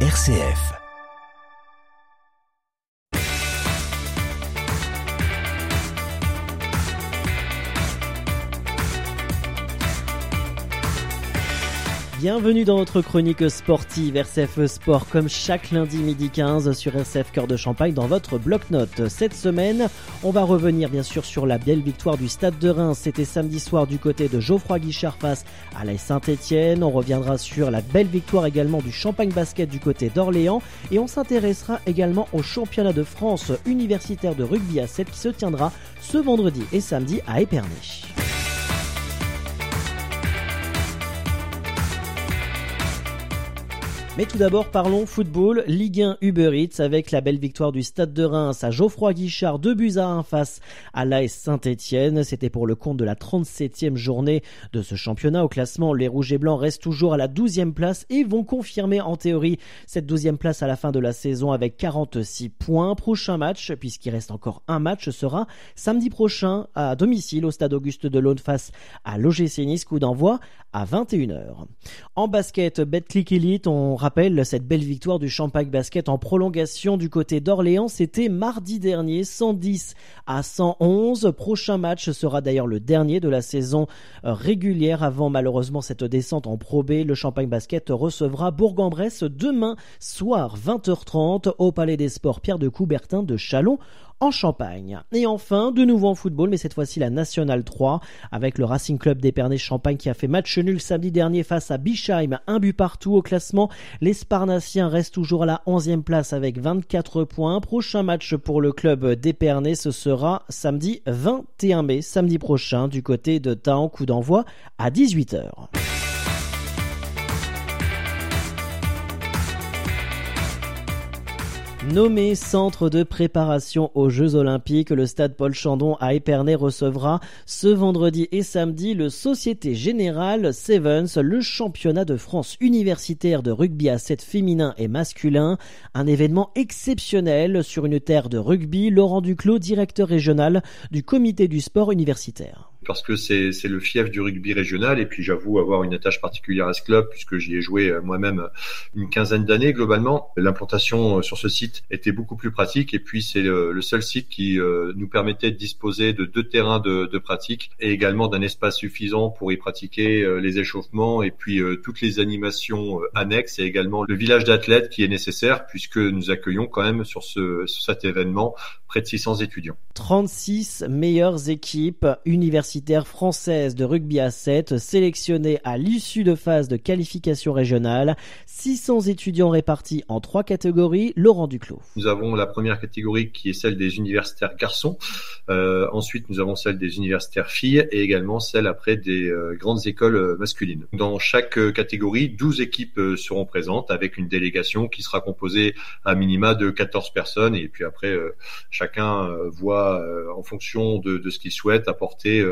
RCF. Bienvenue dans votre chronique sportive RCF Sport comme chaque lundi midi 15 sur RCF Cœur de Champagne dans votre bloc-notes. Cette semaine, on va revenir bien sûr sur la belle victoire du Stade de Reims. C'était samedi soir du côté de Geoffroy Guichard face à la Saint-Etienne. On reviendra sur la belle victoire également du Champagne Basket du côté d'Orléans et on s'intéressera également au championnat de France universitaire de rugby à 7 qui se tiendra ce vendredi et samedi à Épernay. Mais tout d'abord, parlons football. Ligue 1 Uber Eats avec la belle victoire du Stade de Reims à Geoffroy Guichard, 2 buts à 1 face à l'AS Saint-Etienne. C'était pour le compte de la 37e journée de ce championnat. Au classement, les Rouges et Blancs restent toujours à la 12e place et vont confirmer en théorie cette 12e place à la fin de la saison avec 46 points. Prochain match, puisqu'il reste encore un match, sera samedi prochain à domicile au Stade Auguste de Laune face à l'OGC Nice, coup d'envoi à 21h. En basket, Betclic Elite, on rappelle cette belle victoire du Champagne Basket en prolongation du côté d'Orléans. C'était mardi dernier, 110 à 111. Prochain match sera d'ailleurs le dernier de la saison euh, régulière avant malheureusement cette descente en Pro. Le Champagne Basket recevra Bourg-en-Bresse demain soir 20h30 au Palais des Sports Pierre de Coubertin de Chalon en Champagne. Et enfin, de nouveau en football, mais cette fois-ci la Nationale 3, avec le Racing Club d'Épernay-Champagne qui a fait match nul samedi dernier face à Bischheim, un but partout au classement. Les Sparnassiens restent toujours à la 11e place avec 24 points. Prochain match pour le club d'Épernay, ce sera samedi 21 mai, samedi prochain, du côté de Taon, coup d'envoi à 18h. Nommé centre de préparation aux Jeux Olympiques, le stade Paul Chandon à Épernay recevra ce vendredi et samedi le Société Générale Sevens, le championnat de France universitaire de rugby à 7 féminin et masculin. Un événement exceptionnel sur une terre de rugby. Laurent Duclos, directeur régional du comité du sport universitaire parce que c'est le fief du rugby régional et puis j'avoue avoir une attache particulière à ce club puisque j'y ai joué euh, moi-même euh, une quinzaine d'années globalement. L'implantation euh, sur ce site était beaucoup plus pratique et puis c'est le, seul site qui nous permettait de disposer de deux terrains de, pratique et également d'un espace suffisant pour y pratiquer les échauffements et puis toutes les animations annexes et également le village d'athlètes qui est nécessaire puisque nous accueillons quand même sur, ce, sur cet événement près de 600 étudiants. 36 meilleures équipes universitaires françaises de rugby à 7 sélectionnées à l'issue de phase de qualification régionale. 600 étudiants répartis en trois catégories. Laurent Duclos. Nous avons la première catégorie qui est celle des universitaires garçons. Euh, ensuite, nous avons celle des universitaires filles et également celle après des euh, grandes écoles euh, masculines. Dans chaque euh, catégorie, 12 équipes seront présentes avec une délégation qui sera composée à minima de 14 personnes et puis après chacun voit en fonction de, de ce qu'il souhaite apporter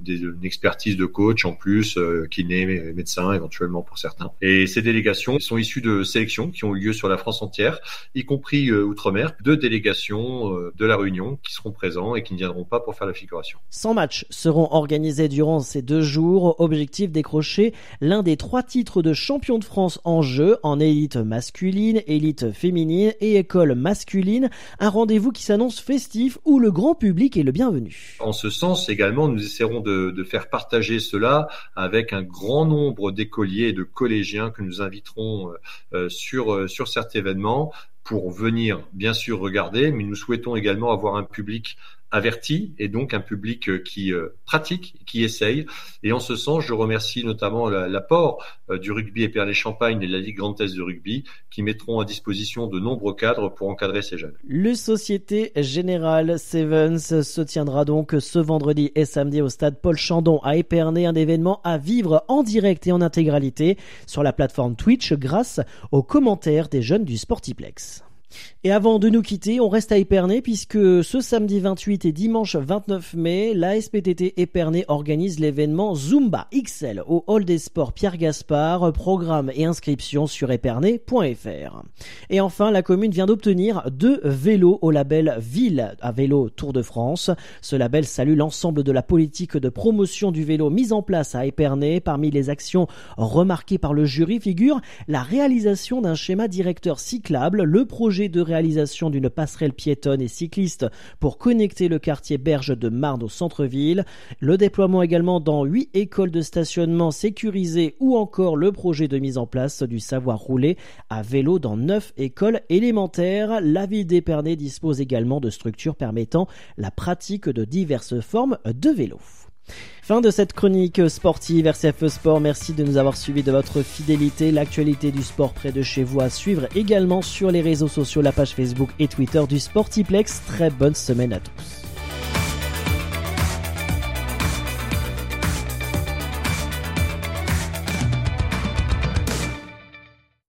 des, une expertise de coach en plus, kiné, médecin éventuellement pour certains. Et ces délégations sont issues de sélections qui ont eu lieu sur la France entière, y compris outre-mer, deux délégations de la Réunion qui seront présents et qui ne viendront pas pour faire la figuration. 100 matchs seront organisés durant ces deux jours. Objectif décrocher l'un des trois titres de champion de France en jeu en élite masculine, élite féminine et école masculine. Un rendez-vous qui s'annonce festif où le grand public est le bienvenu. En ce sens également, nous essaierons de, faire partager cela avec un grand nombre d'écoliers et de collégiens que nous inviterons euh, sur, euh, sur cet événement pour venir bien sûr regarder, mais nous souhaitons également avoir un public averti et donc un public euh, qui euh, pratique, qui essaye. Et en ce sens, je remercie notamment l'apport euh, du rugby Épernay-Champagne et la Ligue Grand Est de rugby qui mettront à disposition de nombreux cadres pour encadrer ces jeunes. Le Société Générale Sevens se tiendra donc ce vendredi et samedi au stade Paul Chandon à Épernay, un événement à vivre en direct et en intégralité sur la plateforme Twitch grâce aux commentaires des jeunes du Sportiplex. Et avant de nous quitter, on reste à Épernay puisque ce samedi 28 et dimanche 29 mai, la SPTT Épernay organise l'événement Zumba XL au Hall des Sports Pierre Gaspard, programme et inscription sur épernay.fr. Et enfin, la commune vient d'obtenir deux vélos au label Ville à vélo Tour de France. Ce label salue l'ensemble de la politique de promotion du vélo mise en place à Épernay. Parmi les actions remarquées par le jury figure la réalisation d'un schéma directeur cyclable, le projet de réalisation d'une passerelle piétonne et cycliste pour connecter le quartier Berge de Marne au centre-ville, le déploiement également dans huit écoles de stationnement sécurisées ou encore le projet de mise en place du savoir rouler à vélo dans neuf écoles élémentaires. La ville d'Épernay dispose également de structures permettant la pratique de diverses formes de vélo. Fin de cette chronique sportive RCFE Sport. Merci de nous avoir suivis de votre fidélité. L'actualité du sport près de chez vous à suivre également sur les réseaux sociaux, la page Facebook et Twitter du Sportiplex. Très bonne semaine à tous.